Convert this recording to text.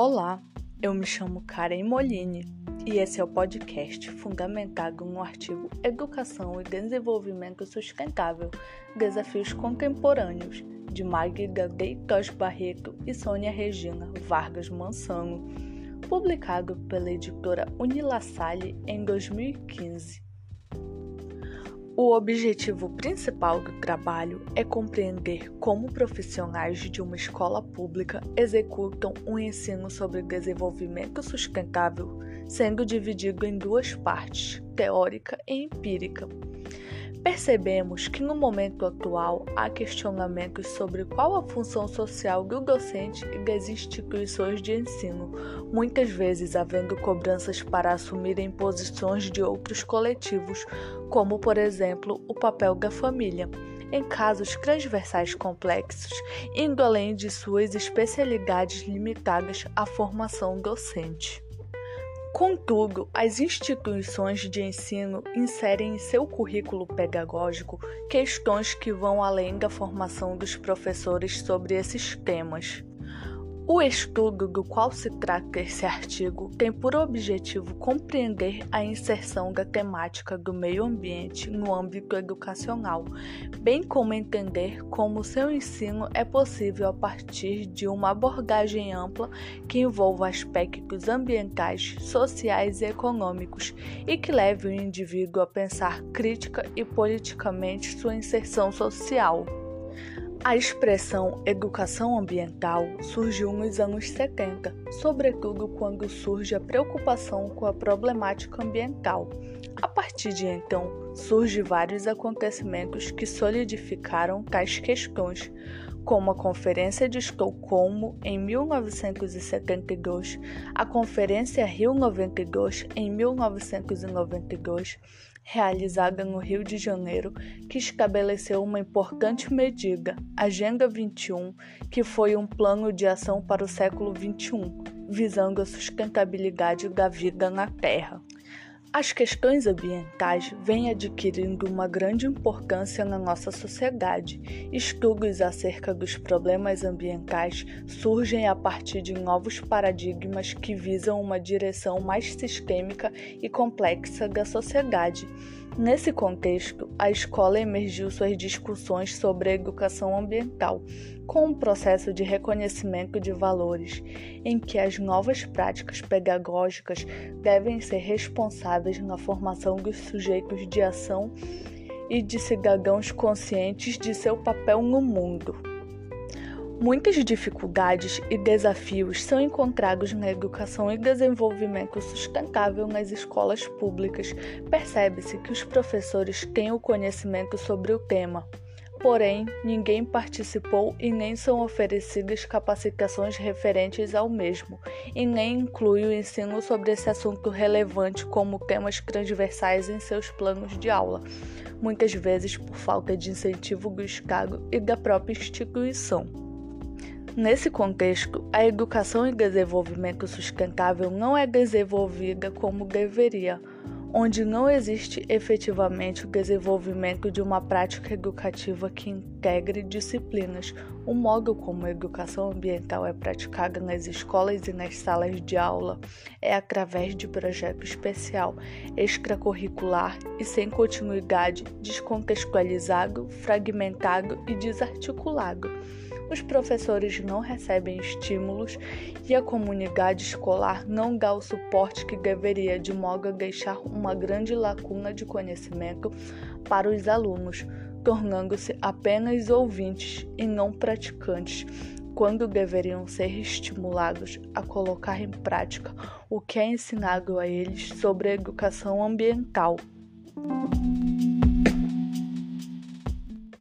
Olá, eu me chamo Karen Molini e esse é o podcast fundamentado no artigo Educação e Desenvolvimento Sustentável Desafios Contemporâneos de Magda Deitos Barreto e Sônia Regina Vargas Mansano, publicado pela editora Unilassalle em 2015. O objetivo principal do trabalho é compreender como profissionais de uma escola pública executam um ensino sobre desenvolvimento sustentável, sendo dividido em duas partes, teórica e empírica. Percebemos que no momento atual há questionamentos sobre qual a função social do docente e das instituições de ensino, muitas vezes havendo cobranças para assumirem posições de outros coletivos, como por exemplo o papel da família em casos transversais complexos, indo além de suas especialidades limitadas à formação docente. Contudo, as instituições de ensino inserem em seu currículo pedagógico questões que vão além da formação dos professores sobre esses temas. O estudo do qual se trata esse artigo tem por objetivo compreender a inserção da temática do meio ambiente no âmbito educacional, bem como entender como seu ensino é possível a partir de uma abordagem ampla que envolva aspectos ambientais, sociais e econômicos e que leve o indivíduo a pensar crítica e politicamente sua inserção social. A expressão educação ambiental surgiu nos anos 70, sobretudo quando surge a preocupação com a problemática ambiental. A partir de então, surgem vários acontecimentos que solidificaram tais questões, como a Conferência de Estocolmo em 1972, a Conferência Rio 92 em 1992 realizada no Rio de Janeiro, que estabeleceu uma importante medida, Agenda 21, que foi um plano de ação para o século 21, visando a sustentabilidade da vida na Terra. As questões ambientais vêm adquirindo uma grande importância na nossa sociedade. Estudos acerca dos problemas ambientais surgem a partir de novos paradigmas que visam uma direção mais sistêmica e complexa da sociedade. Nesse contexto, a escola emergiu suas discussões sobre a educação ambiental, com um processo de reconhecimento de valores, em que as novas práticas pedagógicas devem ser responsáveis na formação dos sujeitos de ação e de cidadãos conscientes de seu papel no mundo. Muitas dificuldades e desafios são encontrados na educação e desenvolvimento sustentável nas escolas públicas. Percebe-se que os professores têm o conhecimento sobre o tema. Porém, ninguém participou e nem são oferecidas capacitações referentes ao mesmo, e nem inclui o ensino sobre esse assunto relevante como temas transversais em seus planos de aula, muitas vezes por falta de incentivo do Estado e da própria instituição. Nesse contexto, a educação e desenvolvimento sustentável não é desenvolvida como deveria, onde não existe efetivamente o desenvolvimento de uma prática educativa que integre disciplinas. O modo como a educação ambiental é praticada nas escolas e nas salas de aula é através de projeto especial, extracurricular e sem continuidade, descontextualizado, fragmentado e desarticulado os professores não recebem estímulos e a comunidade escolar não dá o suporte que deveria, de modo a deixar uma grande lacuna de conhecimento para os alunos, tornando-se apenas ouvintes e não praticantes, quando deveriam ser estimulados a colocar em prática o que é ensinado a eles sobre a educação ambiental.